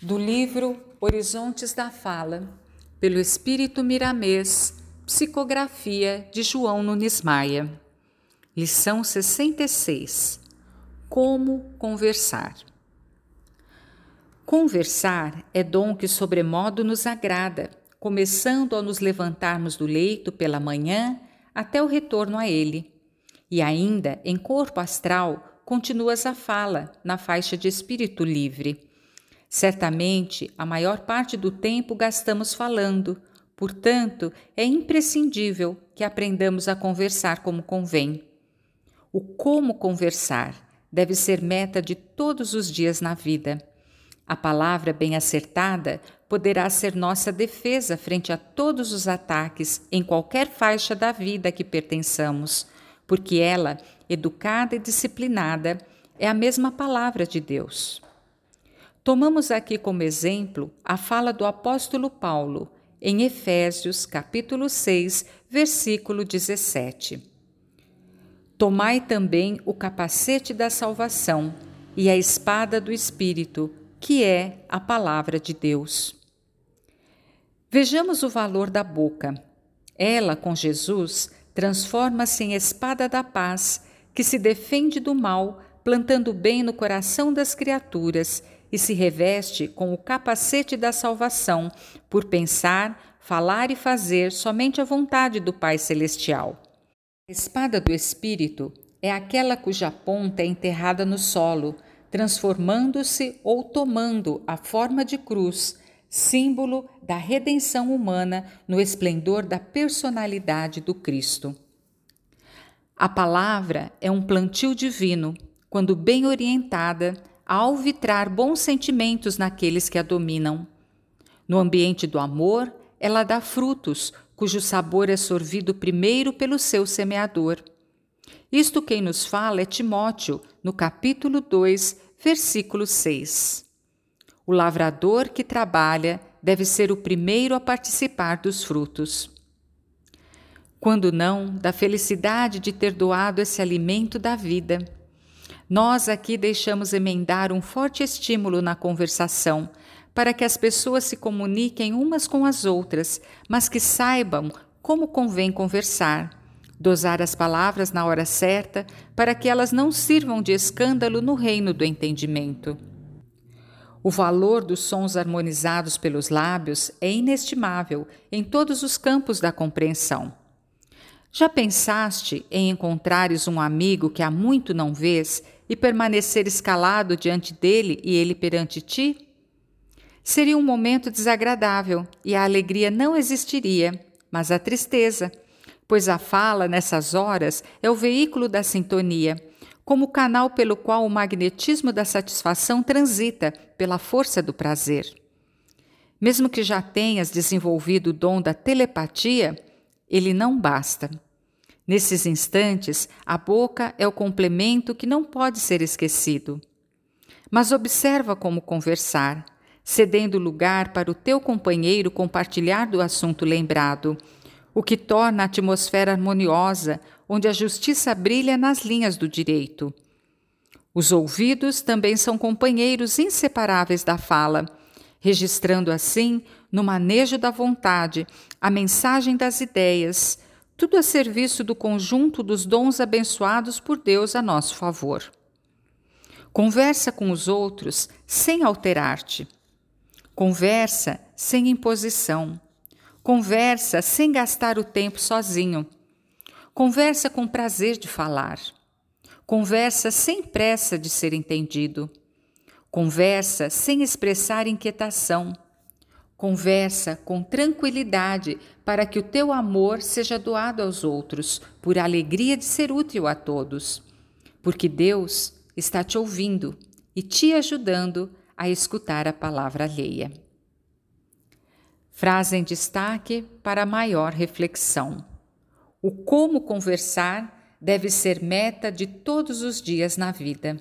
do livro Horizontes da Fala, pelo Espírito Miramês, psicografia de João Nunes Maia. Lição 66: Como conversar. Conversar é dom que sobremodo nos agrada, começando ao nos levantarmos do leito pela manhã até o retorno a ele. E ainda, em corpo astral, continuas a fala, na faixa de espírito livre Certamente, a maior parte do tempo gastamos falando, portanto, é imprescindível que aprendamos a conversar como convém. O como conversar deve ser meta de todos os dias na vida. A palavra bem acertada poderá ser nossa defesa frente a todos os ataques em qualquer faixa da vida que pertençamos, porque ela, educada e disciplinada, é a mesma palavra de Deus. Tomamos aqui como exemplo a fala do apóstolo Paulo em Efésios, capítulo 6, versículo 17. Tomai também o capacete da salvação e a espada do Espírito, que é a palavra de Deus. Vejamos o valor da boca. Ela, com Jesus, transforma-se em espada da paz, que se defende do mal, plantando bem no coração das criaturas e se reveste com o capacete da salvação, por pensar, falar e fazer somente a vontade do Pai Celestial. A espada do Espírito é aquela cuja ponta é enterrada no solo, transformando-se ou tomando a forma de cruz, símbolo da redenção humana no esplendor da personalidade do Cristo. A palavra é um plantio divino, quando bem orientada, ao vitrar bons sentimentos naqueles que a dominam. No ambiente do amor, ela dá frutos, cujo sabor é sorvido primeiro pelo seu semeador. Isto quem nos fala é Timóteo, no capítulo 2, versículo 6. O lavrador que trabalha deve ser o primeiro a participar dos frutos. Quando não, da felicidade de ter doado esse alimento da vida nós aqui deixamos emendar um forte estímulo na conversação, para que as pessoas se comuniquem umas com as outras, mas que saibam como convém conversar, dosar as palavras na hora certa, para que elas não sirvam de escândalo no reino do entendimento. O valor dos sons harmonizados pelos lábios é inestimável em todos os campos da compreensão. Já pensaste em encontrares um amigo que há muito não vês e permanecer escalado diante dele e ele perante ti? Seria um momento desagradável e a alegria não existiria, mas a tristeza, pois a fala nessas horas é o veículo da sintonia, como o canal pelo qual o magnetismo da satisfação transita pela força do prazer. Mesmo que já tenhas desenvolvido o dom da telepatia, ele não basta. Nesses instantes, a boca é o complemento que não pode ser esquecido. Mas observa como conversar, cedendo lugar para o teu companheiro compartilhar do assunto lembrado, o que torna a atmosfera harmoniosa, onde a justiça brilha nas linhas do direito. Os ouvidos também são companheiros inseparáveis da fala, registrando assim, no manejo da vontade, a mensagem das ideias, tudo a serviço do conjunto dos dons abençoados por Deus a nosso favor. Conversa com os outros sem alterar-te. Conversa sem imposição. Conversa sem gastar o tempo sozinho. Conversa com prazer de falar. Conversa sem pressa de ser entendido. Conversa sem expressar inquietação Conversa com tranquilidade para que o teu amor seja doado aos outros, por alegria de ser útil a todos. Porque Deus está te ouvindo e te ajudando a escutar a palavra alheia. Frase em destaque para maior reflexão. O como conversar deve ser meta de todos os dias na vida.